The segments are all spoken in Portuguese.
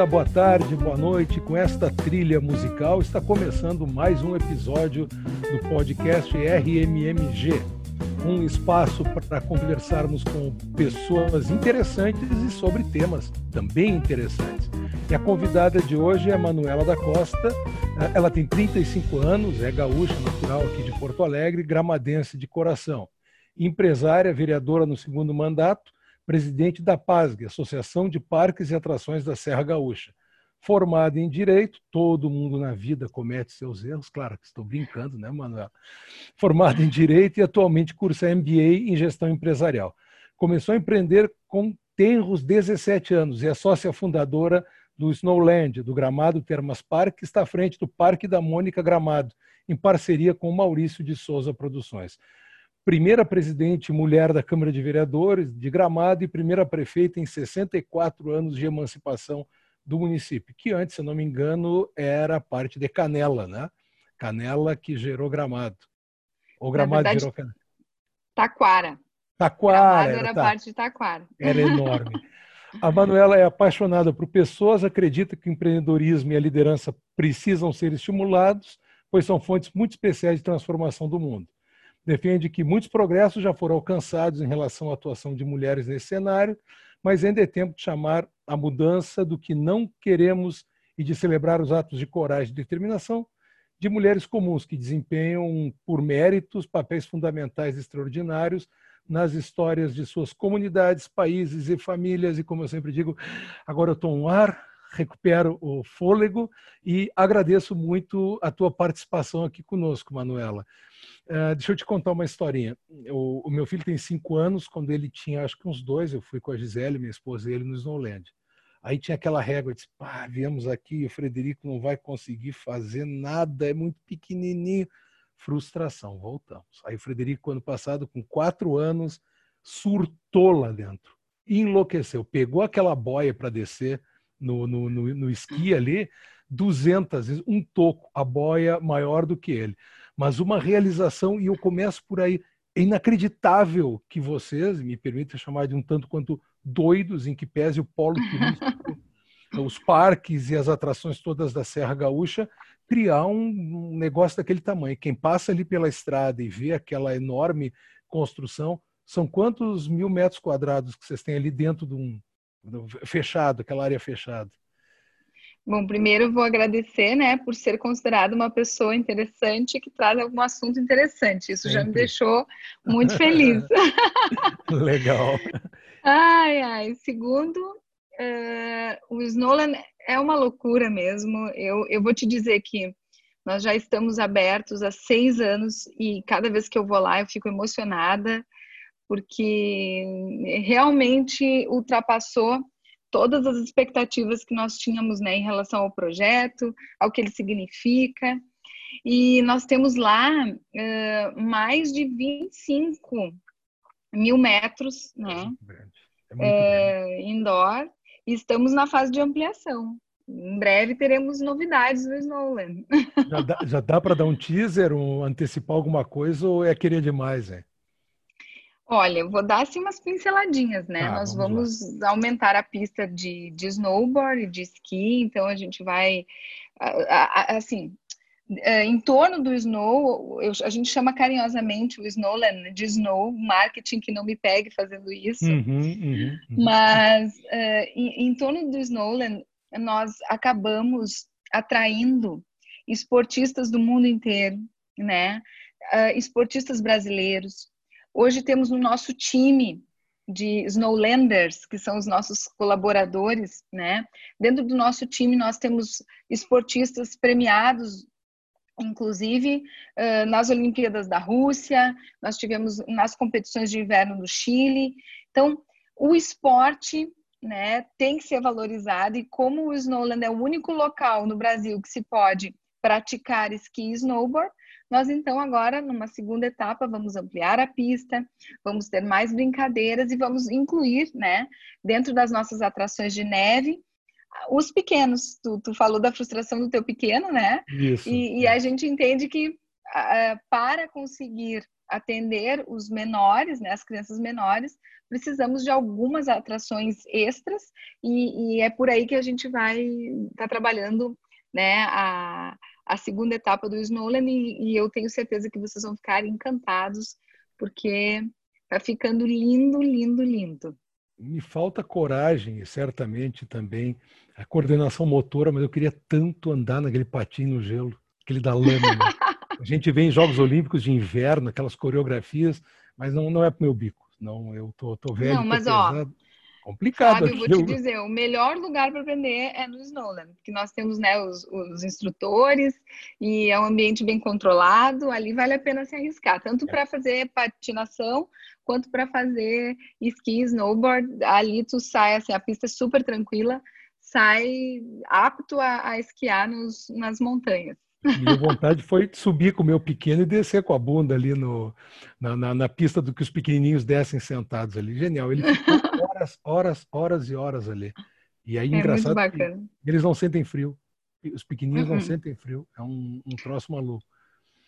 dia, boa tarde, boa noite. Com esta trilha musical está começando mais um episódio do podcast RMMG, um espaço para conversarmos com pessoas interessantes e sobre temas também interessantes. E a convidada de hoje é Manuela da Costa. Ela tem 35 anos, é gaúcha natural aqui de Porto Alegre, gramadense de coração, empresária, vereadora no segundo mandato presidente da PASG, Associação de Parques e Atrações da Serra Gaúcha. Formado em Direito, todo mundo na vida comete seus erros, claro que estou brincando, né, Manuel? Formado em Direito e atualmente cursa MBA em Gestão Empresarial. Começou a empreender com tenros 17 anos e é sócia fundadora do Snowland, do Gramado Termas Park, que está à frente do Parque da Mônica Gramado, em parceria com Maurício de Souza Produções primeira presidente mulher da Câmara de Vereadores de Gramado e primeira prefeita em 64 anos de emancipação do município, que antes, se não me engano, era parte de Canela, né? Canela que gerou Gramado. Ou Gramado verdade, gerou Canela. Taquara. Taquara. Gramado era, tá. parte de Taquara. Era enorme. A Manuela é apaixonada por pessoas, acredita que o empreendedorismo e a liderança precisam ser estimulados, pois são fontes muito especiais de transformação do mundo defende que muitos progressos já foram alcançados em relação à atuação de mulheres nesse cenário, mas ainda é tempo de chamar a mudança do que não queremos e de celebrar os atos de coragem e determinação de mulheres comuns que desempenham, por méritos, papéis fundamentais extraordinários nas histórias de suas comunidades, países e famílias. E como eu sempre digo, agora eu estou no ar, recupero o fôlego e agradeço muito a tua participação aqui conosco, Manuela. Uh, deixa eu te contar uma historinha. O, o, meu filho tem cinco anos. Quando ele tinha, acho que uns dois, eu fui com a Gisele, minha esposa, e ele no Snowland. Aí tinha aquela régua, eu disse, pá, viemos aqui, o Frederico não vai conseguir fazer nada, é muito pequenininho. Frustração, voltamos. Aí o Frederico, ano passado, com quatro anos, surtou lá dentro. Enlouqueceu, pegou aquela boia para descer no, no, no, no esqui ali, 200 vezes, um toco, a boia maior do que ele mas uma realização, e eu começo por aí. É inacreditável que vocês, me permitam chamar de um tanto quanto doidos, em que pese o polo turístico, os parques e as atrações todas da Serra Gaúcha, criar um, negócio daquele tamanho. Quem passa ali pela estrada e vê aquela enorme construção, são quantos mil metros quadrados que vocês têm ali dentro de um fechado, aquela área fechada? Bom, primeiro vou agradecer, né, por ser considerado uma pessoa interessante que traz algum assunto interessante. Isso Sempre. já me deixou muito feliz. Legal. Ai, ai. Segundo, uh, o Snowland é uma loucura mesmo. Eu, eu vou te dizer que nós já estamos abertos há seis anos e cada vez que eu vou lá eu fico emocionada porque realmente ultrapassou todas as expectativas que nós tínhamos né, em relação ao projeto, ao que ele significa. E nós temos lá uh, mais de 25 mil metros né, é uh, indoor e estamos na fase de ampliação. Em breve teremos novidades no Snowland. Já dá, já dá para dar um teaser, um, antecipar alguma coisa ou é querer demais? Hein? Olha, eu vou dar assim umas pinceladinhas, né? Ah, Nós vamos, vamos aumentar a pista de, de snowboard, de esqui, então a gente vai, assim, é, em torno do snow, eu, a gente chama carinhosamente o snowland de snow, marketing que não me pegue fazendo isso, uhum, uhum, uhum. mas uh, em, em torno do snowland nós acabamos atraindo esportistas do mundo inteiro, né? Uh, esportistas brasileiros, Hoje temos no nosso time de Snowlanders, que são os nossos colaboradores, né? Dentro do nosso time nós temos esportistas premiados, inclusive nas Olimpíadas da Rússia, nós tivemos nas competições de inverno no Chile. Então, o esporte né, tem que ser valorizado e como o Snowland é o único local no Brasil que se pode praticar esqui e snowboard, nós então agora, numa segunda etapa, vamos ampliar a pista, vamos ter mais brincadeiras e vamos incluir, né, dentro das nossas atrações de neve, os pequenos. Tu, tu falou da frustração do teu pequeno, né? Isso. E, e a gente entende que para conseguir atender os menores, né, as crianças menores, precisamos de algumas atrações extras e, e é por aí que a gente vai estar tá trabalhando, né, a, a segunda etapa do Snowland e, e eu tenho certeza que vocês vão ficar encantados porque tá ficando lindo, lindo, lindo. Me falta coragem, certamente também a coordenação motora, mas eu queria tanto andar naquele patinho no gelo, aquele da lâmina. a gente vê em Jogos Olímpicos de inverno, aquelas coreografias, mas não, não é pro meu bico. Não, eu tô, tô velho. Não, mas ó, complicado. Sabe, eu vou te dizer, o melhor lugar para aprender é no Snowland, porque nós temos né, os, os, instrutores e é um ambiente bem controlado, ali vale a pena se arriscar, tanto é. para fazer patinação quanto para fazer esqui, snowboard. Ali tu sai, assim, a pista é super tranquila, sai apto a, a esquiar nos, nas montanhas. Minha vontade foi subir com o meu pequeno e descer com a bunda ali no, na, na, na, pista do que os pequenininhos descem sentados ali. Genial. Ele ficou horas, horas, horas e horas ali. E aí, é engraçado, eles não sentem frio. Os pequenininhos uhum. não sentem frio. É um, um troço maluco.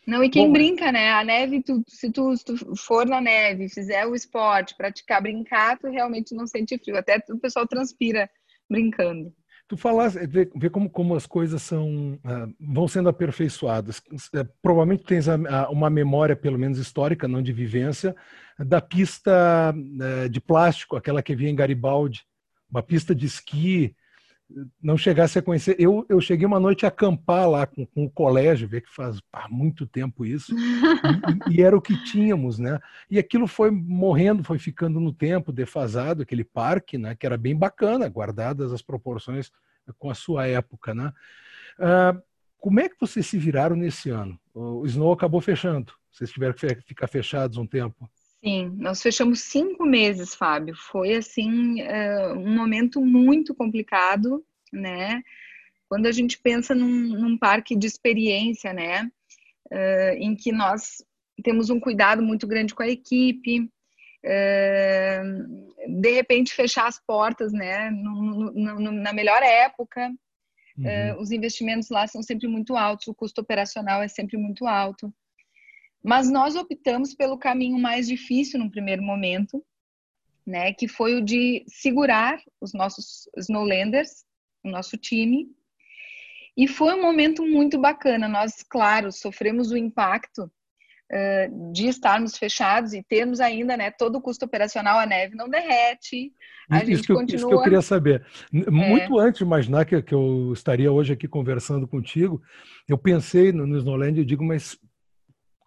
Não, e quem Bom, brinca, né? A neve, tu, se, tu, se tu for na neve, fizer o esporte, praticar, brincar, tu realmente não sente frio. Até o pessoal transpira brincando. Tu falaste, vê, como, como as coisas são, uh, vão sendo aperfeiçoadas. Uh, provavelmente tens a, a, uma memória, pelo menos histórica, não de vivência, da pista uh, de plástico, aquela que havia em Garibaldi, uma pista de esqui, não chegasse a conhecer. Eu, eu cheguei uma noite a acampar lá com, com o colégio, ver que faz muito tempo isso, e, e, era o que tínhamos, né? E aquilo foi morrendo, foi ficando no tempo, defasado, aquele parque, né? Que era bem bacana, guardadas as proporções com a sua época, né? Ah, como é que vocês se viraram nesse ano? O Snow acabou fechando, vocês tiveram que ficar fechados um tempo. Sim, nós fechamos cinco meses, Fábio. Foi assim uh, um momento muito complicado, né? Quando a gente pensa num, num parque de experiência, né? Uh, em que nós temos um cuidado muito grande com a equipe, uh, de repente fechar as portas, né? No, no, na melhor época, uhum. os investimentos lá são sempre muito altos, o custo operacional é sempre muito alto. Mas nós optamos pelo caminho mais difícil no primeiro momento, né, que foi o de segurar os nossos Snowlanders, o nosso time. E foi um momento muito bacana. Nós, claro, sofremos o impacto uh, de estarmos fechados e termos ainda, né, todo o custo operacional, a neve não derrete. A isso, gente que eu, continua... isso que eu queria saber. Muito é. antes de imaginar que, que eu estaria hoje aqui conversando contigo, eu pensei no, no Snowland e digo, mas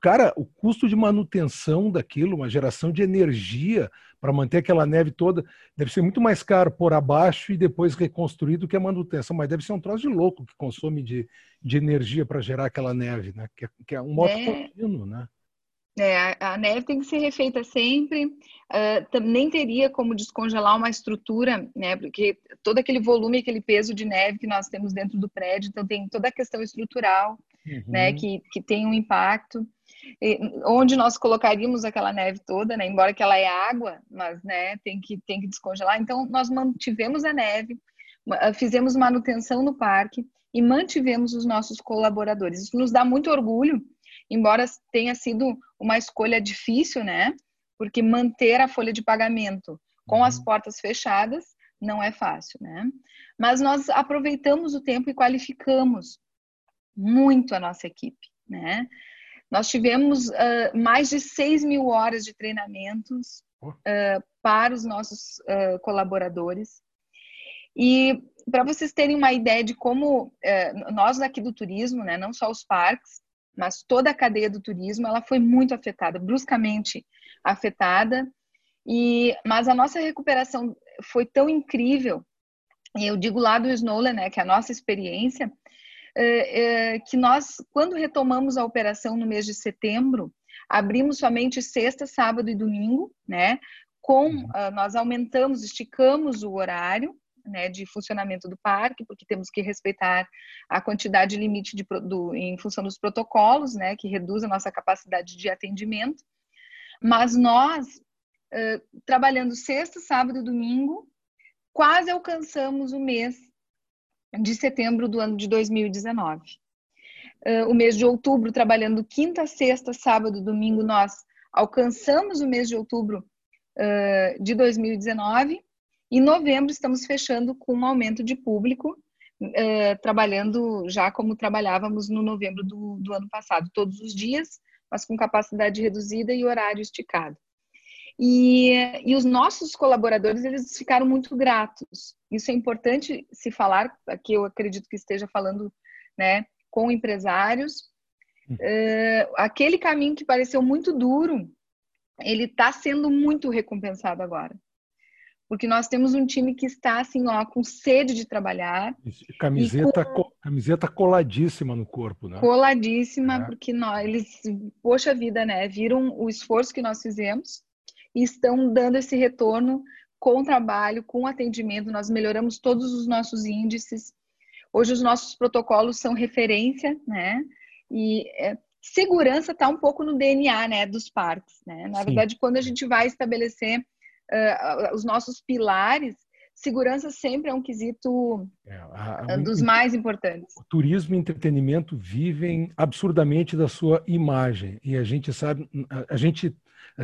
cara, o custo de manutenção daquilo, uma geração de energia para manter aquela neve toda, deve ser muito mais caro por abaixo e depois reconstruir do que a manutenção, mas deve ser um troço de louco que consome de, de energia para gerar aquela neve, né? Que é, que é um modo é. contínuo, né? É, a neve tem que ser refeita sempre. Uh, nem teria como descongelar uma estrutura, né? Porque todo aquele volume, aquele peso de neve que nós temos dentro do prédio, então tem toda a questão estrutural, né? uhum. né? Que, que tem um impacto onde nós colocaríamos aquela neve toda, né? Embora que ela é água, mas né, tem que tem que descongelar. Então nós mantivemos a neve, fizemos manutenção no parque e mantivemos os nossos colaboradores. Isso nos dá muito orgulho, embora tenha sido uma escolha difícil, né? Porque manter a folha de pagamento com as uhum. portas fechadas não é fácil, né? Mas nós aproveitamos o tempo e qualificamos muito a nossa equipe, né? Nós tivemos uh, mais de 6 mil horas de treinamentos uh, para os nossos uh, colaboradores. E para vocês terem uma ideia de como nós aqui do turismo, né, não só os parques, mas toda a cadeia do turismo, ela foi muito afetada, bruscamente afetada. E mas a nossa recuperação foi tão incrível. E eu digo lá do Snowland, né, que é a nossa experiência, que nós, quando retomamos a operação no mês de setembro, abrimos somente sexta, sábado e domingo, né? Com uhum. uh, nós aumentamos, esticamos o horário né, de funcionamento do parque, porque temos que respeitar a quantidade limite de, do, em função dos protocolos, né, que reduz a nossa capacidade de atendimento. Mas nós, uh, trabalhando sexta, sábado e domingo, quase alcançamos o mês de setembro do ano de 2019. Uh, o mês de outubro, trabalhando quinta, sexta, sábado, domingo, nós alcançamos o mês de outubro uh, de 2019. Em novembro, estamos fechando com um aumento de público, uh, trabalhando já como trabalhávamos no novembro do, do ano passado, todos os dias, mas com capacidade reduzida e horário esticado. E, e, os nossos colaboradores eles ficaram muito gratos. Isso é importante se falar, aqui eu acredito que esteja falando né, com empresários. Uh, aquele caminho que pareceu muito duro, ele está sendo muito recompensado agora. Porque nós temos um time que está assim, ó, com sede de trabalhar. Camiseta, com... camiseta coladíssima no corpo, né? Coladíssima, é. porque nós, eles, poxa vida, né? Viram o esforço que nós fizemos e estão dando esse retorno com o trabalho, com o atendimento. Nós melhoramos todos os nossos índices. Hoje os nossos protocolos são referência, né? E é, segurança está um pouco no DNA, né, dos parques, né? Na Sim. verdade, quando a gente vai estabelecer uh, os nossos pilares, segurança sempre é um quesito é, a, a, dos mais importantes. O turismo e entretenimento vivem absurdamente da sua imagem e a gente sabe, a, a gente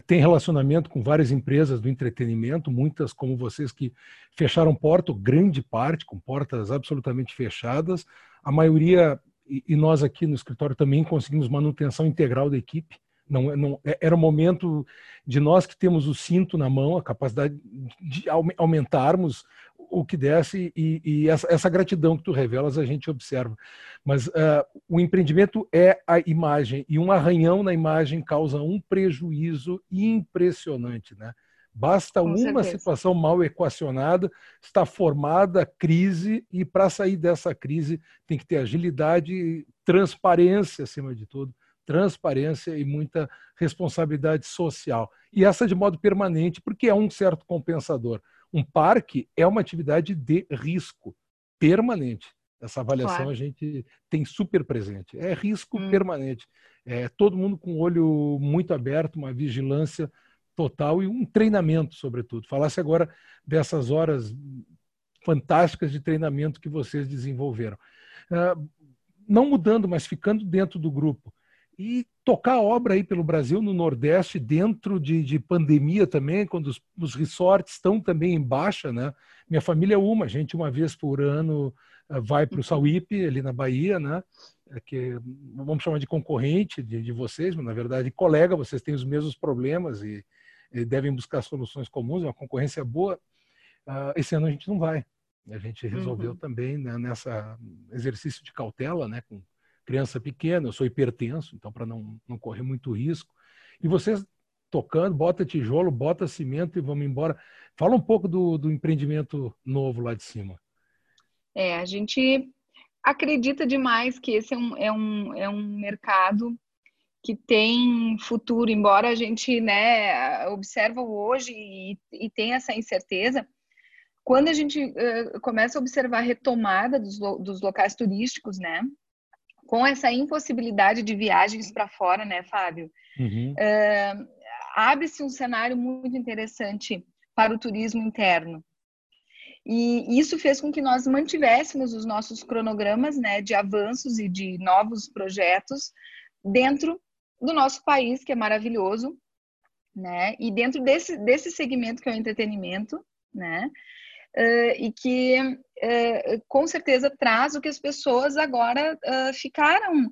tem relacionamento com várias empresas do entretenimento, muitas como vocês que fecharam porta, grande parte com portas absolutamente fechadas, a maioria e nós aqui no escritório também conseguimos manutenção integral da equipe. Não, não, é, era o momento de nós que temos o cinto na mão, a capacidade de aumentarmos o que desse e, e essa, essa, gratidão que tu revelas a gente observa. Mas uh, o empreendimento é a imagem e um arranhão na imagem causa um prejuízo impressionante, né? Basta Com uma certeza. situação mal equacionada, está formada a crise e para sair dessa crise tem que ter agilidade, transparência acima de tudo, transparência e muita responsabilidade social. E essa de modo permanente, porque é um certo compensador. Um parque é uma atividade de risco permanente. Essa avaliação claro. a gente tem super presente. É risco hum. permanente. É todo mundo com o olho muito aberto, uma vigilância total e um treinamento, sobretudo. Falasse agora dessas horas fantásticas de treinamento que vocês desenvolveram. Uh, não mudando, mas ficando dentro do grupo e tocar a obra aí pelo Brasil, no Nordeste, dentro de, de pandemia também, quando os, os, resorts estão também em baixa, né? Minha família é uma, a gente uma vez por ano eh, vai para o Sauípe, ali na Bahia, né? É que vamos chamar de concorrente de, de, vocês, mas na verdade colega, vocês têm os mesmos problemas e, e devem buscar soluções comuns, é uma concorrência boa. Uh, esse ano a gente não vai. A gente resolveu uhum. também né, nessa exercício de cautela, né, com criança pequena, eu sou hipertenso, então para não, não correr muito risco. E vocês tocando, bota tijolo, bota cimento e vamos embora. Fala um pouco do, do empreendimento novo lá de cima. É, a gente acredita demais que esse é um, é um, é um mercado que tem futuro, embora a gente né, observa hoje e, e tem essa incerteza, quando a gente uh, começa a observar a retomada dos, dos locais turísticos, né, com essa impossibilidade de viagens para fora, né, Fábio? Uhum. Uh, Abre-se um cenário muito interessante para o turismo interno. E isso fez com que nós mantivéssemos os nossos cronogramas né, de avanços e de novos projetos dentro do nosso país, que é maravilhoso, né? E dentro desse, desse segmento que é o entretenimento, né? uh, e que uh, com certeza traz o que as pessoas agora uh, ficaram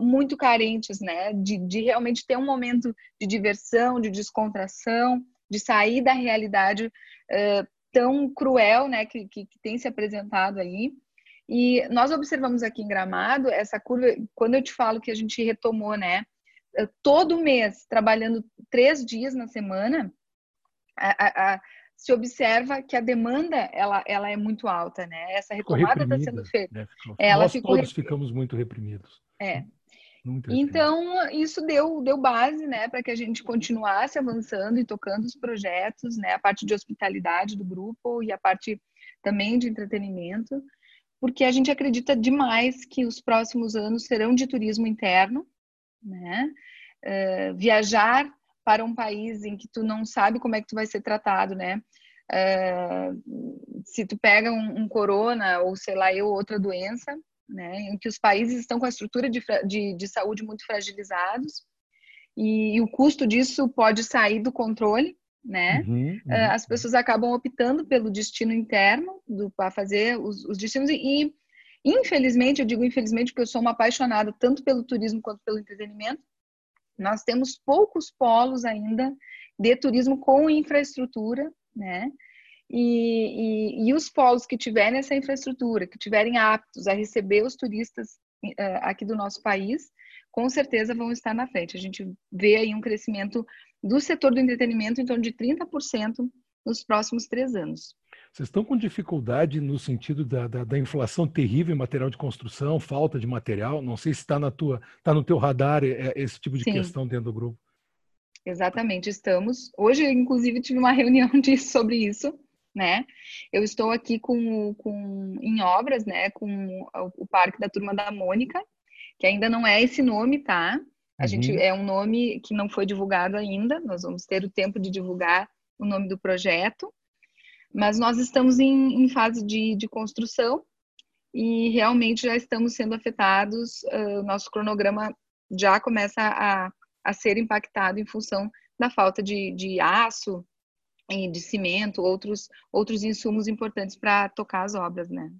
muito carentes, né? De, de realmente ter um momento de diversão, de descontração, de sair da realidade tão cruel, né? Que, que, que tem se apresentado aí. E nós observamos aqui em Gramado essa curva, quando eu te falo que a gente retomou, né? Todo mês, trabalhando três dias na semana, a, a, se observa que a demanda ela, ela é muito alta, né? Essa retomada está sendo feita. Né? Ela Nós ficou todos ficamos muito reprimidos. É. Muito então isso deu deu base, né, para que a gente continuasse avançando e tocando os projetos, né, a parte de hospitalidade do grupo e a parte também de entretenimento, porque a gente acredita demais que os próximos anos serão de turismo interno, né? Uh, viajar para um país em que tu não sabe como é que tu vai ser tratado, né? Uh, se tu pega um, um, corona ou sei lá eu outra doença, né, em que os países estão com a estrutura de, de, de saúde muito fragilizados e, e, o custo disso pode sair do controle, né? Uhum, uhum. Uh, as pessoas acabam optando pelo destino interno para fazer os, os destinos e, e, infelizmente, eu digo infelizmente porque eu sou uma apaixonada tanto pelo turismo quanto pelo entretenimento, nós temos poucos polos ainda de turismo com infraestrutura, né? E, e, e, os polos que tiverem essa infraestrutura, que tiverem aptos a receber os turistas uh, aqui do nosso país, com certeza vão estar na frente. A gente vê aí um crescimento do setor do entretenimento em torno de 30% nos próximos três anos. Vocês estão com dificuldade no sentido da, da, da, inflação terrível em material de construção, falta de material? Não sei se está na tua, está no teu radar é, esse tipo de Sim. questão dentro do grupo. Exatamente, estamos. Hoje, inclusive, tive uma reunião de, sobre isso né? Eu estou aqui com, com em obras, né, com o, o Parque da Turma da Mônica, que ainda não é esse nome, tá? A uhum. gente é um nome que não foi divulgado ainda. Nós vamos ter o tempo de divulgar o nome do projeto, mas nós estamos em, em fase de, de construção e realmente já estamos sendo afetados. Uh, nosso cronograma já começa a, a ser impactado em função da falta de, de aço, de cimento, outros, outros insumos importantes para tocar as obras, né?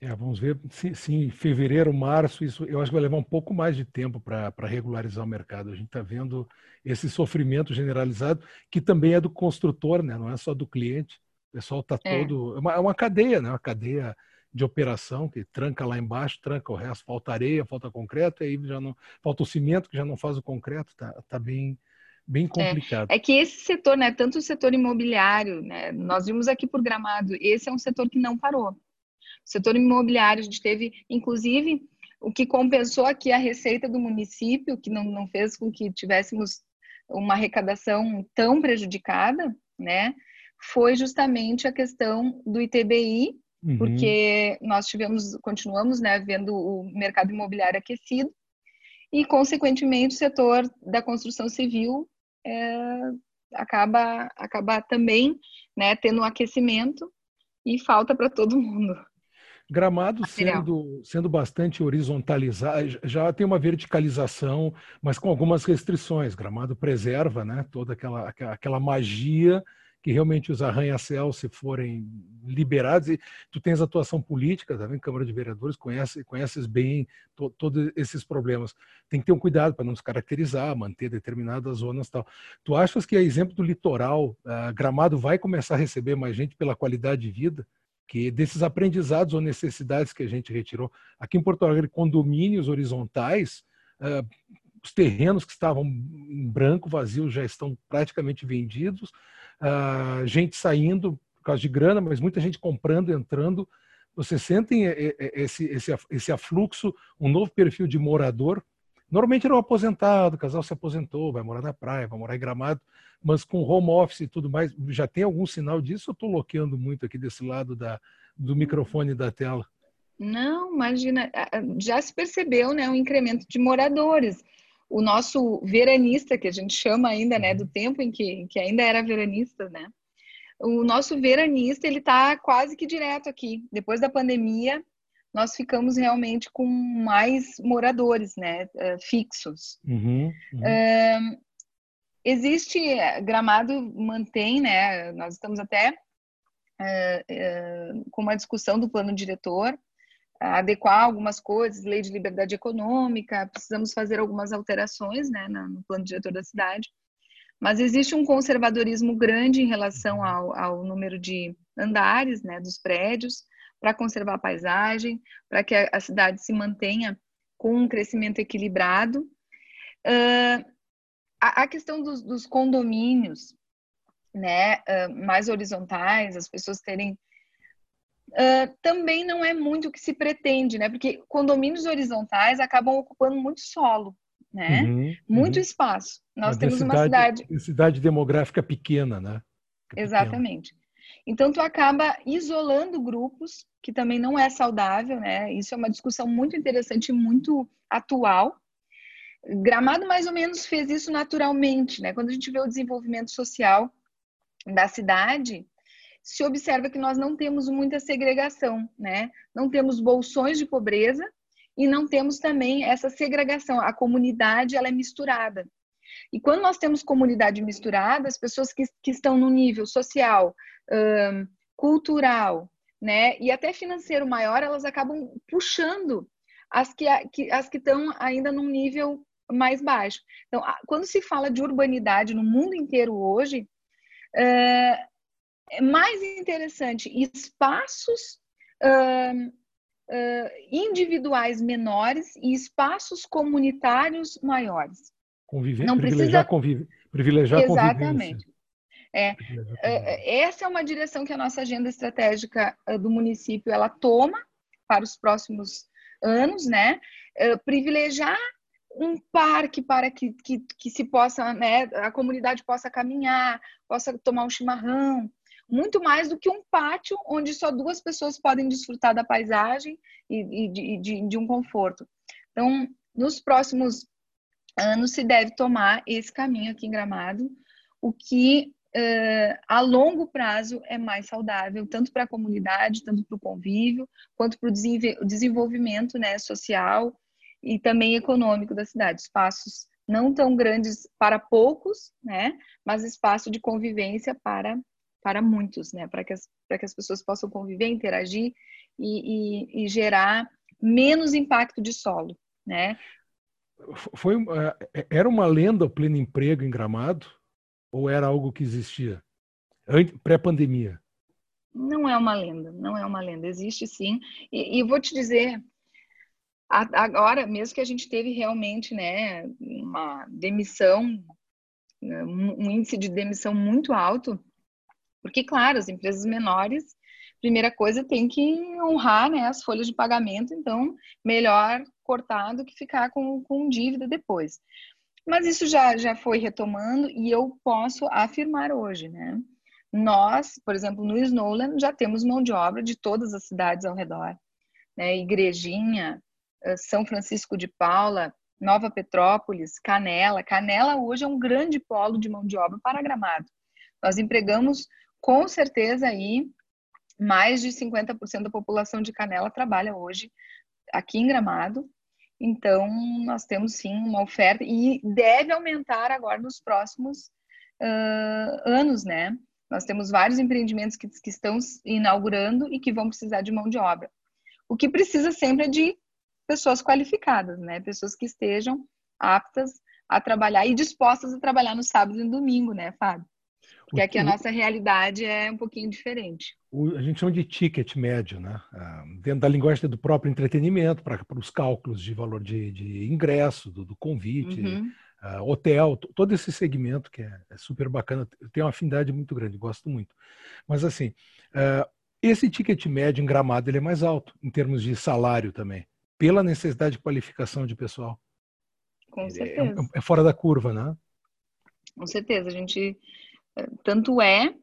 É, vamos ver se, em fevereiro, março, isso eu acho que vai levar um pouco mais de tempo para regularizar o mercado. A gente está vendo esse sofrimento generalizado, que também é do construtor, né? não é só do cliente. Pessoal está é. todo. É uma, é uma cadeia, né? uma cadeia de operação que tranca lá embaixo, tranca o resto, falta areia, falta concreto, e aí já não. Falta o cimento, que já não faz o concreto, está tá bem bem é, complicado. É, é, que esse setor, né, tanto o setor imobiliário, né, nós vimos aqui por Gramado, esse é um setor que não parou. O setor imobiliário, a gente teve, inclusive, o que compensou aqui a receita do município, que não, não fez com que tivéssemos uma arrecadação tão prejudicada, né, foi justamente a questão do ITBI, uhum. porque nós tivemos, continuamos, né, vendo o mercado imobiliário aquecido, e, consequentemente, o setor da construção civil é, acaba, acaba também né, tendo um aquecimento e falta para todo mundo. Gramado sendo, sendo bastante horizontalizado, já tem uma verticalização, mas com algumas restrições. Gramado preserva né, toda aquela, aquela magia que realmente os arranha-céus, se forem liberados, e tu tens atuação política, tá Câmara de Vereadores, conhece, conheces bem to, todos esses problemas. Tem que ter um cuidado para não se caracterizar, manter determinadas zonas tal. Tu achas que, a exemplo do litoral, Gramado vai começar a receber mais gente pela qualidade de vida? que desses aprendizados ou necessidades que a gente retirou. Aqui em Porto Alegre, condomínios horizontais, uh, os terrenos que estavam em branco, vazio, já estão praticamente vendidos uh, gente saindo por causa de grana, mas muita gente comprando, entrando. Você sentem esse, esse, esse afluxo, um novo perfil de morador. Normalmente era um aposentado, o casal se aposentou, vai morar na praia, vai morar em Gramado, mas com home office e tudo mais, já tem algum sinal disso? Eu estou bloqueando muito aqui desse lado da, do microfone da tela. Não, imagina, já se percebeu né, um incremento de moradores o nosso veranista, que a gente chama ainda, né, do uhum. tempo em que, que ainda era veranista, né? O nosso veranista, ele está quase que direto aqui. Depois da pandemia, nós ficamos realmente com mais moradores, né, uh, fixos. Uhum, uhum. Uh, existe, Gramado mantém, né, nós estamos até uh, com uma discussão do plano diretor, adequar algumas coisas, lei de liberdade econômica, precisamos fazer algumas alterações né, no plano diretor da cidade. Mas existe um conservadorismo grande em relação uhum. ao, ao número de andares né, dos prédios, para conservar a paisagem, para que a, a, cidade se mantenha com um crescimento equilibrado. Uh, a, a, questão dos, dos condomínios né, uh, mais horizontais, as pessoas terem Uh, também não é muito o que se pretende, né? Porque condomínios horizontais acabam ocupando muito solo, né? Uhum, muito uhum. espaço. Nós uma temos uma cidade... Cidade demográfica pequena, né? Exatamente. Então, tu acaba isolando grupos, que também não é saudável, né? Isso é uma discussão muito interessante e muito atual. Gramado, mais ou menos, fez isso naturalmente, né? Quando a gente vê o desenvolvimento social da cidade, se observa que nós não temos muita segregação, né? Não temos bolsões de pobreza e não temos também essa segregação. A comunidade ela é misturada. E quando nós temos comunidade misturada, as pessoas que, que estão no nível social, um, cultural, né, e até financeiro maior, elas acabam puxando as que, as que estão ainda num nível mais baixo. Então, quando se fala de urbanidade no mundo inteiro hoje, é, é mais interessante espaços uh, uh, individuais menores e espaços comunitários maiores. Conviver, Não privilegiar, precisa... convive, privilegiar Exatamente. É, é, essa é uma direção que a nossa agenda estratégica do município ela toma para os próximos anos, né? privilegiar um parque para que, que, que se possa, né, a comunidade possa caminhar, possa tomar um chimarrão, muito mais do que um pátio onde só duas pessoas podem desfrutar da paisagem e, e de, de, de um conforto. Então, nos próximos anos se deve tomar esse caminho aqui em Gramado, o que uh, a longo prazo é mais saudável, tanto para a comunidade, tanto para o convívio, quanto para o desenvolvimento né, social e também econômico da cidade. Espaços não tão grandes para poucos, né, mas espaço de convivência para para muitos, né? Para que, as, que as pessoas possam conviver, interagir e, e, e gerar menos impacto de solo, né? Foi, é, era uma lenda o pleno emprego em Gramado ou era algo que existia pré-pandemia? Não é uma lenda, não é uma lenda, existe sim. E, e vou te dizer, agora mesmo que a gente teve realmente, né, uma demissão, um índice de demissão muito alto, porque, claro, as empresas menores, primeira coisa, tem que honrar né, as folhas de pagamento, então, melhor cortar do que ficar com, com dívida depois. Mas isso já, já foi retomando e eu posso afirmar hoje, né? Nós, por exemplo, no Snowland, já temos mão de obra de todas as cidades ao redor. Né? Igrejinha, eh, São Francisco de Paula, Nova Petrópolis, Canela. Canela hoje é um grande polo de mão de obra para Gramado. Nós empregamos com certeza aí mais de 50% da população de Canela trabalha hoje aqui em Gramado. Então, nós temos sim uma oferta e deve aumentar agora nos próximos uh, anos, né? Nós temos vários empreendimentos que, que estão inaugurando e que vão precisar de mão de obra. O que precisa sempre é de pessoas qualificadas, né? Pessoas que estejam aptas a trabalhar e dispostas a trabalhar no sábado e no domingo, né, Fábio? Porque aqui a nossa realidade é um pouquinho diferente. a gente chama de ticket médio, né? Ah, dentro da linguagem do próprio entretenimento, para os cálculos de valor de, de ingresso, do, do convite, uhum. uh, hotel, todo esse segmento que é, é, super bacana. Eu tenho uma afinidade muito grande, gosto muito. Mas assim, uh, esse ticket médio em Gramado ele é mais alto, em termos de salário também, pela necessidade de qualificação de pessoal. Com certeza. É, é fora da curva, né? Com certeza. A gente tanto é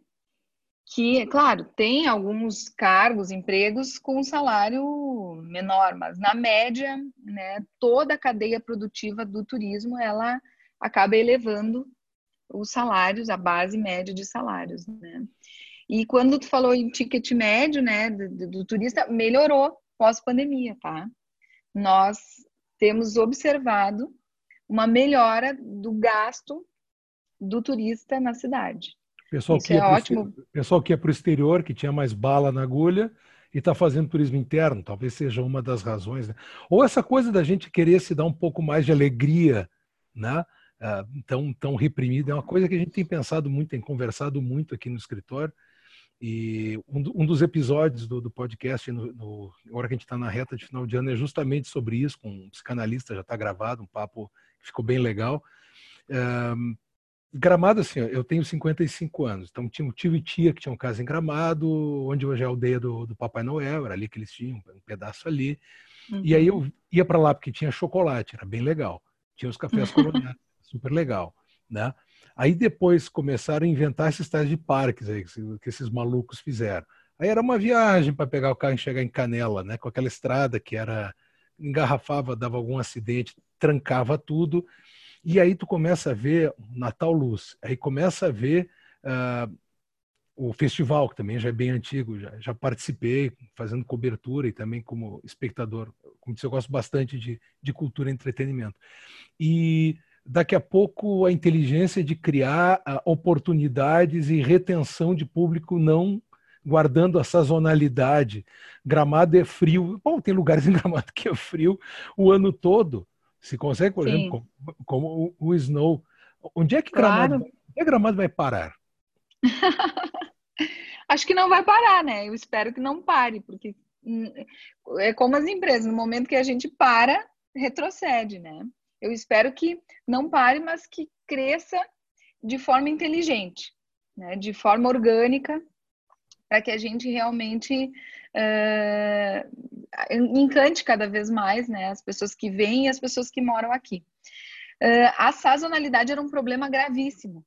que, claro, tem alguns cargos, empregos com salário menor, mas na média, né, toda a cadeia produtiva do turismo, ela acaba elevando os salários, a base média de salários, né? E quando tu falou em ticket médio, né, do, do turista, melhorou pós-pandemia, tá? Nós temos observado uma melhora do gasto do turista na cidade. Pessoal Isso que é ótimo. Pessoal que é para o exterior, que tinha mais bala na agulha e está fazendo turismo interno, talvez seja uma das razões. Né? Ou essa coisa da gente querer se dar um pouco mais de alegria, né? Uh, tão, tão reprimida, é uma coisa que a gente tem pensado muito, tem conversado muito aqui no escritório. E um, um dos episódios do, do podcast, no, no, agora que a gente está na reta de final de ano, é justamente sobre isso, com um psicanalista, já está gravado, um papo que ficou bem legal. Um, Gramado, assim, eu tenho 55 anos, então tinha um tio e tia que tinham casa em Gramado, onde hoje é a aldeia do, do Papai Noel, era ali que eles tinham, um pedaço ali. Uhum. E aí eu ia para lá porque tinha chocolate, era bem legal. Tinha os cafés coloniais, super legal, né? Aí depois começaram a inventar esses tais de parques aí, que esses malucos fizeram. Aí era uma viagem para pegar o carro e chegar em Canela, né? Com aquela estrada que era engarrafava, dava algum acidente, trancava tudo. E aí tu começa a ver Natal Luz, aí começa a ver uh, o festival, que também já é bem antigo, já, já participei fazendo cobertura e também como espectador. Como disse, eu gosto bastante de, de cultura e entretenimento. E daqui a pouco a inteligência de criar ah, oportunidades e retenção de público não guardando a sazonalidade. Gramado é frio. Bom, tem lugares em Gramado que é frio o ano todo. Se consegue, por Sim. exemplo, como, como o, o, Snow. Onde é que Gramado, claro. é Gramado vai parar? Acho que não vai parar, né? Eu espero que não pare, porque hum, é como as empresas, no momento que a gente para, retrocede, né? Eu espero que não pare, mas que cresça de forma inteligente, né? de forma orgânica, para que a gente realmente uh, encante cada vez mais né? as pessoas que vêm e as pessoas que moram aqui. Uh, a sazonalidade era um problema gravíssimo.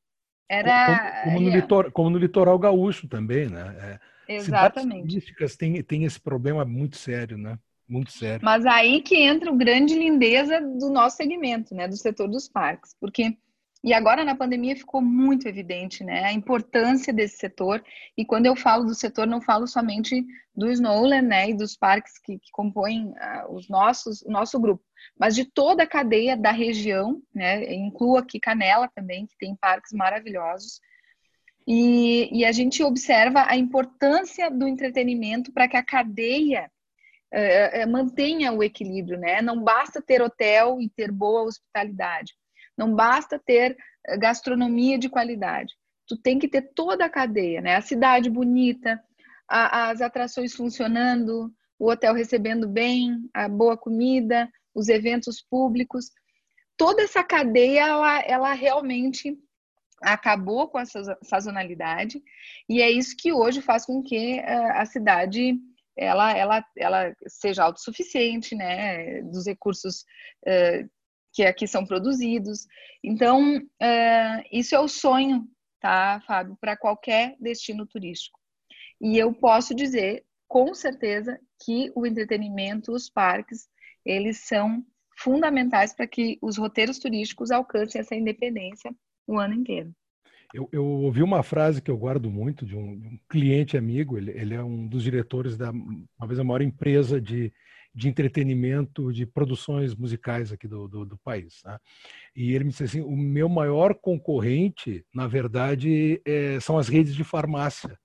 Era, como, como, no, litoral, como no litoral gaúcho também, né? É, Exatamente. turísticas têm, têm esse problema muito sério, né? Muito sério. Mas aí que entra o grande lindeza do nosso segmento, né, do setor dos parques, porque e agora na pandemia ficou muito evidente, né, a importância desse setor. E quando eu falo do setor, não falo somente do Snowland, né, e dos parques que, que compõem uh, os nossos, o nosso grupo, mas de toda a cadeia da região, né, incluo aqui Canela também, que tem parques maravilhosos. E, e a gente observa a importância do entretenimento para que a cadeia é, mantenha o equilíbrio, né? Não basta ter hotel e ter boa hospitalidade. Não basta ter eh, gastronomia de qualidade. Tu tem que ter toda a cadeia, né? A cidade bonita, a, as atrações funcionando, o hotel recebendo bem, a boa comida, os eventos públicos. Toda essa cadeia, ela, ela realmente acabou com a sazonalidade e é isso que hoje faz com que uh, a cidade ela, ela, ela seja autossuficiente, né, dos recursos uh, que aqui são produzidos. Então, uh, isso é o sonho, tá, Fábio, para qualquer destino turístico. E eu posso dizer, com certeza, que o entretenimento, os parques, eles são fundamentais para que os roteiros turísticos alcancem essa independência o ano inteiro. Eu, eu, ouvi uma frase que eu guardo muito de um, de um cliente amigo, ele, ele, é um dos diretores da, talvez a maior empresa de, de entretenimento, de produções musicais aqui do, do, do país. Tá? E ele me disse assim, o meu maior concorrente, na verdade, é, são as redes de farmácia.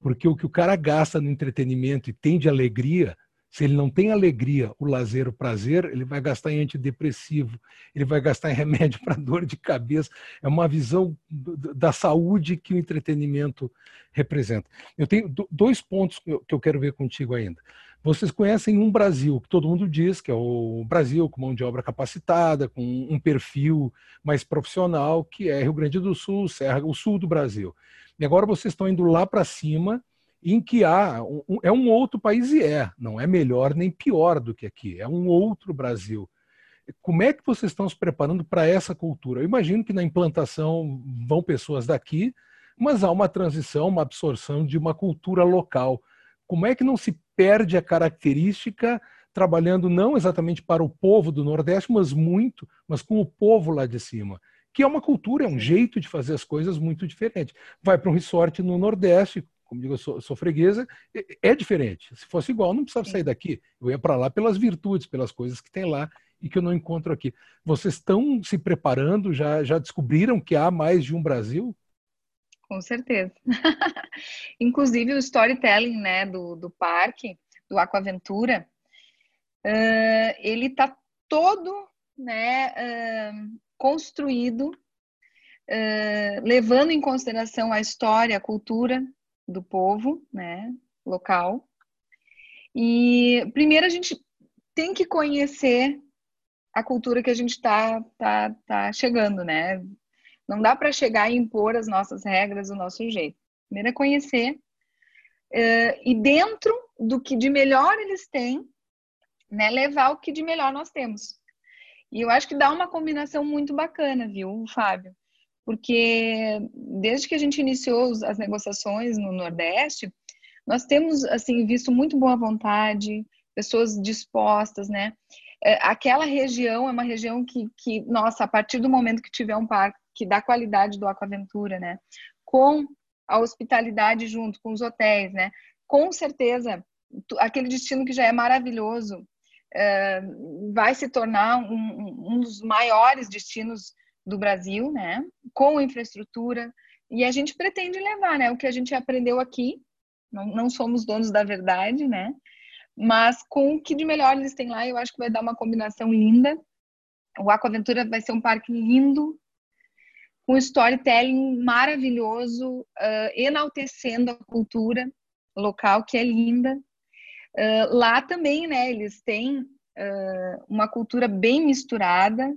Porque o que o cara gasta no entretenimento e tem de alegria, se ele não tem alegria, o lazer, o prazer, ele vai gastar em antidepressivo, ele vai gastar em remédio para dor de cabeça. É uma visão da saúde que o entretenimento representa. Eu tenho dois pontos que eu quero ver contigo ainda. Vocês conhecem um Brasil que todo mundo diz que é o Brasil com mão de obra capacitada, com um perfil mais profissional, que é Rio Grande do Sul, Serra, o sul do Brasil. E agora vocês estão indo lá para cima em que há um, é um outro país e é, não é melhor nem pior do que aqui, é um outro Brasil. Como é que vocês estão se preparando para essa cultura? Eu imagino que na implantação vão pessoas daqui, mas há uma transição, uma absorção de uma cultura local. Como é que não se perde a característica trabalhando não exatamente para o povo do Nordeste, mas muito, mas com o povo lá de cima? Que é uma cultura, é um jeito de fazer as coisas muito diferente. Vai para um resort no Nordeste, como digo, eu sou, sou freguesa, é diferente. Se fosse igual, não precisava sair daqui. Eu ia para lá pelas virtudes, pelas coisas que tem lá e que eu não encontro aqui. Vocês estão se preparando? Já, já descobriram que há mais de um Brasil? Com certeza. Inclusive o storytelling né, do, do parque, do Aquaventura, uh, ele está todo né, uh, construído, uh, levando em consideração a história, a cultura do povo, né, local. E primeiro a gente tem que conhecer a cultura que a gente está tá, tá chegando, né? Não dá para chegar e impor as nossas regras, o nosso jeito. Primeiro é conhecer uh, e dentro do que de melhor eles têm, né, levar o que de melhor nós temos. E eu acho que dá uma combinação muito bacana, viu, Fábio? porque desde que a gente iniciou as negociações no Nordeste, nós temos assim visto muito boa vontade, pessoas dispostas, né? É, aquela região é uma região que, que, nossa, a partir do momento que tiver um parque que dá qualidade do Aquaventura, né? Com a hospitalidade junto com os hotéis, né? Com certeza, aquele destino que já é maravilhoso uh, vai se tornar um, um dos maiores destinos do Brasil, né? Com infraestrutura e a gente pretende levar, né? O que a gente aprendeu aqui, não, não somos donos da verdade, né? Mas com o que de melhor eles têm lá, eu acho que vai dar uma combinação linda. O Aquaventura vai ser um parque lindo, com storytelling maravilhoso, uh, enaltecendo a cultura local, que é linda. Uh, lá também, né, eles têm uh, uma cultura bem misturada.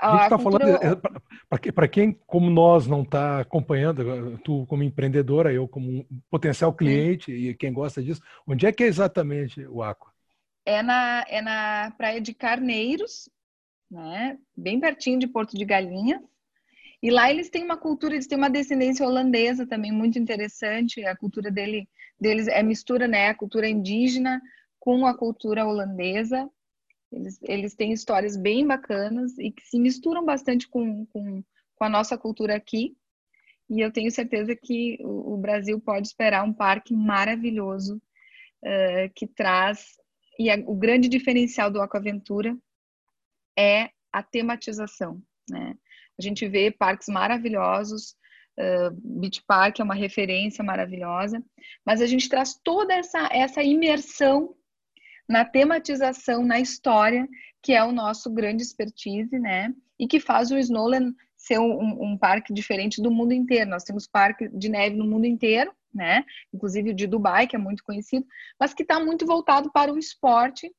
A, gente está cultura... falando, para quem como nós não está acompanhando, tu como empreendedora, eu como um potencial cliente Sim. e quem gosta disso, onde é que é exatamente o Aqua? É na, é na Praia de Carneiros, né? Bem pertinho de Porto de Galinhas. E lá eles têm uma cultura, eles têm uma descendência holandesa também muito interessante. A cultura dele, deles é mistura, né? A cultura indígena com a cultura holandesa. Eles, eles têm histórias bem bacanas e que se misturam bastante com, com, com a nossa cultura aqui. E eu tenho certeza que o, o Brasil pode esperar um parque maravilhoso uh, que traz. E a, o grande diferencial do Aquaventura é a tematização. Né? A gente vê parques maravilhosos, uh, Beach Park é uma referência maravilhosa, mas a gente traz toda essa, essa imersão na tematização, na história, que é o nosso grande expertise, né? E que faz o Snowland ser um, um, parque diferente do mundo inteiro. Nós temos parque de neve no mundo inteiro, né? Inclusive o de Dubai, que é muito conhecido, mas que está muito voltado para o esporte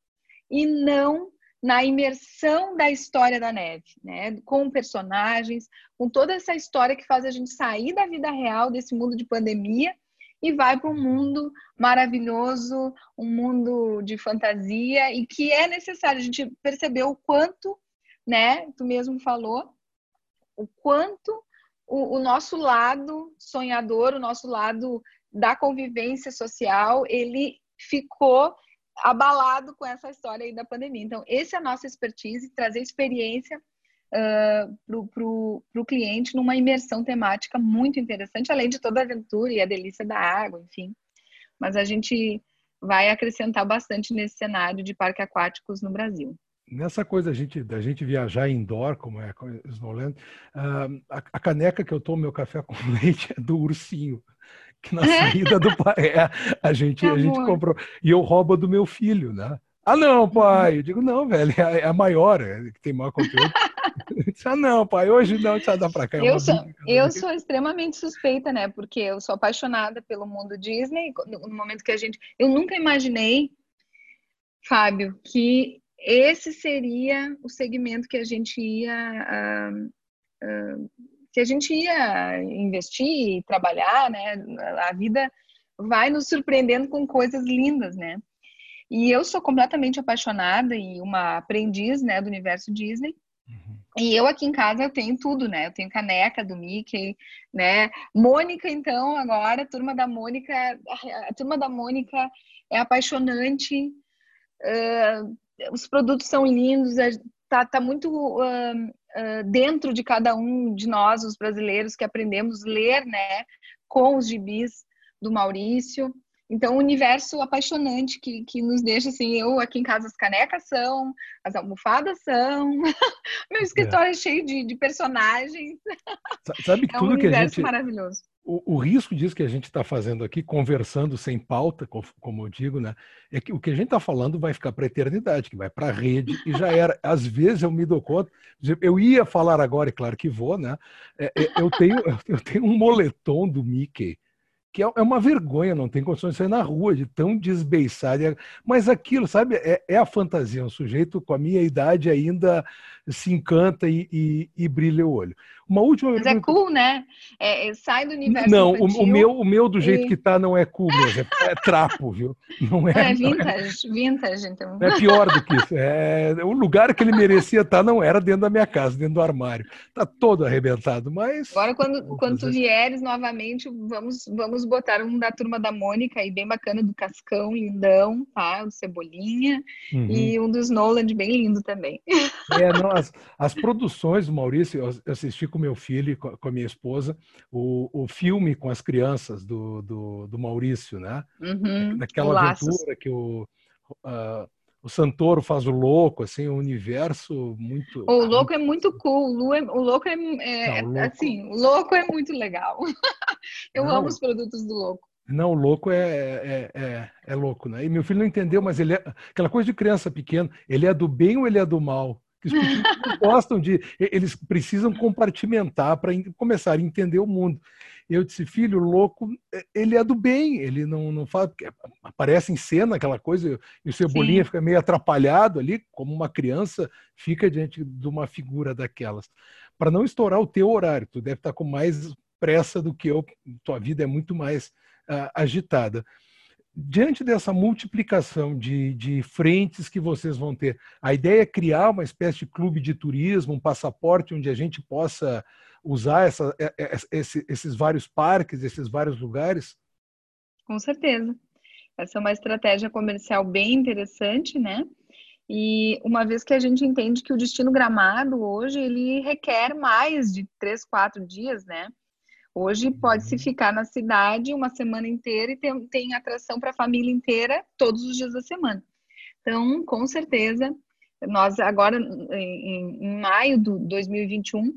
e não na imersão da história da neve, né? Com personagens, com toda essa história que faz a gente sair da vida real, desse mundo de pandemia, e vai para um mundo maravilhoso, um mundo de fantasia, e que é necessário. A gente percebeu o quanto, né? Tu mesmo falou, o quanto o, o nosso lado sonhador, o nosso lado da convivência social, ele ficou abalado com essa história aí da pandemia. Então, essa é a nossa expertise, trazer experiência uh, para o cliente numa imersão temática muito interessante, além de toda a aventura e a delícia da água, enfim. Mas a gente vai acrescentar bastante nesse cenário de parques aquáticos no Brasil. Nessa coisa da gente, da gente viajar indoor, como é Snowland, uh, a, a, caneca que eu tomo meu café com leite é do ursinho que na saída do pai é, a gente a gente comprou e eu roubo do meu filho, né? Ah não, pai. Eu digo não, velho, é, é a maior, é, que tem maior conteúdo. disse, ah não, pai, hoje não, deixa dar para cá. É eu sou, eu sou extremamente suspeita, né? Porque eu sou apaixonada pelo mundo Disney. No momento que a gente, eu nunca imaginei, Fábio, que esse seria o segmento que a gente ia uh, uh, que a gente ia investir e trabalhar, né? A vida vai nos surpreendendo com coisas lindas, né? E eu sou completamente apaixonada e uma aprendiz, né, do universo Disney. Uhum. E eu aqui em casa eu tenho tudo, né? Eu tenho caneca do Mickey, né? Mônica, então, agora, a turma da Mônica, a turma da Mônica é apaixonante. Uh, os produtos são lindos, tá, tá muito uh, uh, dentro de cada um de nós, os brasileiros, que aprendemos a ler, né, com os gibis do Maurício. Então, um universo apaixonante que, que nos deixa assim, eu aqui em casa as canecas são, as almofadas são, meu escritório é, é cheio de, de, personagens. Sabe que é tudo um que a gente maravilhoso. O, o, risco disso que a gente está fazendo aqui, conversando sem pauta, como eu digo, né, é que o que a gente está falando vai ficar para a eternidade, que vai para a rede, e já era. Às vezes eu me dou conta, eu ia falar agora, e claro que vou, né? É, é, eu, tenho, eu tenho um moletom do Mickey que é, é uma vergonha, não tem condições de sair na rua de tão desbeiçado. Mas aquilo, sabe, é, é, a fantasia. Um sujeito com a minha idade ainda se encanta e, e, e brilha o olho. Uma última Mas é cool, né? É, é, sai do universo Não, o, o, meu, o meu do jeito e... que tá não é cool mesmo, é, é trapo, viu? Não é, é vintage, vintage, então. É pior do que isso. É, o lugar que ele merecia estar tá não era dentro da minha casa, dentro do armário. Tá todo arrebentado, mas... Agora, quando, quando tu vieres novamente, vamos, vamos botar um da turma da Mônica aí, bem bacana, do Cascão, lindão, tá? O Cebolinha. Uhum. E um dos Noland, bem lindo também. É, não, as, as, produções Maurício, eu assisti com meu filho e com a minha esposa, o, o filme com as crianças do, do, do Maurício, né? Uhum. Daquela aventura que o. Uh, o Santoro faz o louco, assim, um universo muito. O louco é muito cool. O, o louco é, é não, o louco... assim, o louco é muito legal. Eu não, amo os produtos do louco. Não, o louco é, é, é, é, louco, né? E meu filho não entendeu, mas ele é aquela coisa de criança pequena. Ele é do bem ou ele é do mal? Que os gostam de. Eles precisam compartimentar para começar a entender o mundo. Eu disse, filho, louco, é, ele é do bem, ele não, não fala, porque aparece em cena aquela coisa, e o Cebolinha Sim. fica meio atrapalhado ali, como uma criança fica diante de uma figura daquelas. Para não estourar o teu horário, tu deve estar com mais pressa do que eu, tua vida é muito mais uh, agitada. Diante dessa multiplicação de, de frentes que vocês vão ter, a ideia é criar uma espécie de clube de turismo, um passaporte onde a gente possa usar essa, é, é, esse, esses vários parques, esses vários lugares? Com certeza. Essa é uma estratégia comercial bem interessante, né? E uma vez que a gente entende que o destino gramado hoje ele requer mais de três, quatro dias, né? Hoje pode-se ficar na cidade uma semana inteira e tem, tem atração para a família inteira todos os dias da semana. Então, com certeza, nós agora em, em maio de 2021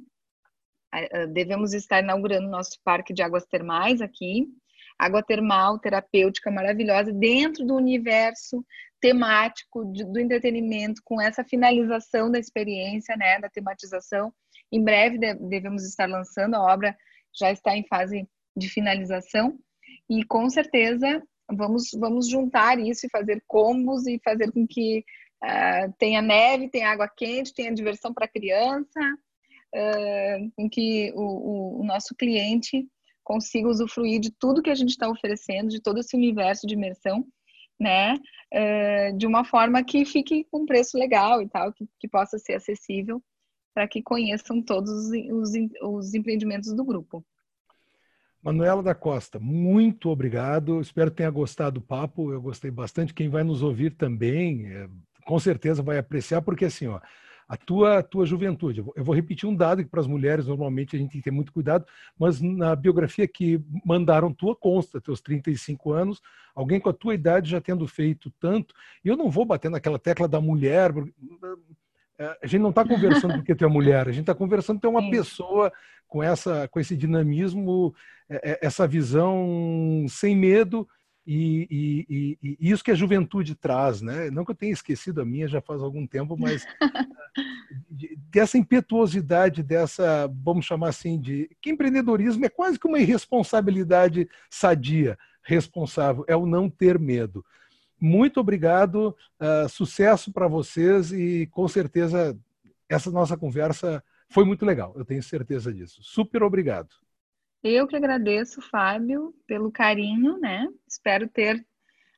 devemos estar inaugurando nosso parque de águas termais aqui. Água termal, terapêutica, maravilhosa, dentro do universo temático do entretenimento, com essa finalização da experiência, né, da tematização. Em breve devemos estar lançando a obra, já está em fase de finalização, e com certeza vamos, vamos juntar isso e fazer combos e fazer com que uh, tenha neve, tenha água quente, tenha diversão para criança, uh, em que o, o, o, nosso cliente consiga usufruir de tudo que a gente está oferecendo, de todo esse universo de imersão, né? Uh, de uma forma que fique com um preço legal e tal, que, que possa ser acessível para que conheçam todos os, os, os empreendimentos do grupo. Manuela da Costa, muito obrigado. Espero que tenha gostado do papo. Eu gostei bastante. Quem vai nos ouvir também, é, com certeza vai apreciar, porque assim, ó, a tua, tua juventude. Eu vou repetir um dado que para as mulheres normalmente a gente tem que ter muito cuidado, mas na biografia que mandaram tua consta, teus 35 anos, alguém com a tua idade já tendo feito tanto, e eu não vou bater naquela tecla da mulher, a gente não está conversando porque tu é mulher, a gente está conversando porque é uma Sim. pessoa com essa com esse dinamismo, é, é, essa visão sem medo e, e, e, e, isso que a juventude traz, né? Não que eu tenha esquecido a minha já faz algum tempo, mas dessa impetuosidade, dessa, vamos chamar assim, de que empreendedorismo é quase que uma irresponsabilidade sadia, responsável, é o não ter medo. Muito obrigado, uh, sucesso para vocês e com certeza essa nossa conversa foi muito legal, eu tenho certeza disso. Super obrigado. Eu que agradeço, Fábio, pelo carinho, né? Espero ter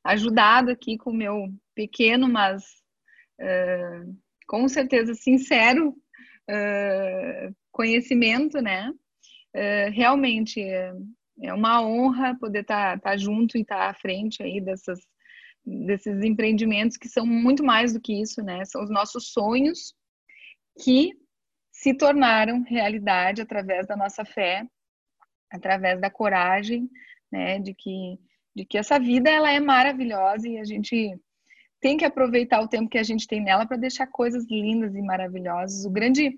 ajudado aqui com o meu pequeno, mas uh, com certeza sincero uh, conhecimento, né? Uh, realmente é, é, uma honra poder estar tá, tá junto e estar tá à frente aí dessas, desses empreendimentos que são muito mais do que isso, né? São os nossos sonhos que se tornaram realidade através da nossa fé através da coragem, né, de que de que essa vida ela é maravilhosa e a gente tem que aproveitar o tempo que a gente tem nela para deixar coisas lindas e maravilhosas. O grande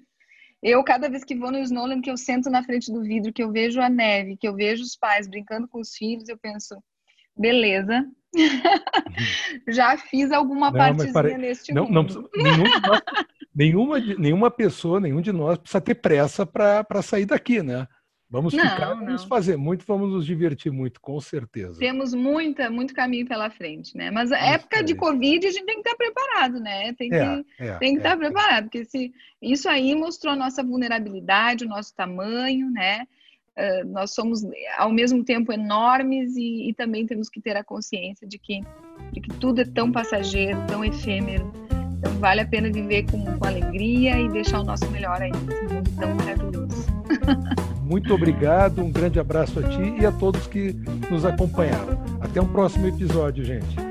eu cada vez que vou no Snowland, que eu sento na frente do vidro, que eu vejo a neve, que eu vejo os pais brincando com os filhos, eu penso, beleza, já fiz alguma não, partezinha pare... neste não, mundo. Não, nenhum nós, nenhuma, nenhuma pessoa, nenhum de nós precisa ter pressa para sair daqui, né? Vamos não, ficar, vamos fazer muito, vamos nos divertir muito, com certeza. Temos muita, muito caminho pela frente, né? Mas a época de Covid a gente tem que estar preparado, né? Tem que, é, é, tem que é, estar preparado, porque se, isso aí mostrou a nossa vulnerabilidade, o nosso tamanho, né? Uh, nós somos ao mesmo tempo enormes e, e, também temos que ter a consciência de que, de que tudo é tão passageiro, tão efêmero. Então vale a pena viver com, com alegria e deixar o nosso melhor aí nesse mundo tão maravilhoso. Muito obrigado, um grande abraço a ti e a todos que nos acompanharam. Até um próximo episódio, gente.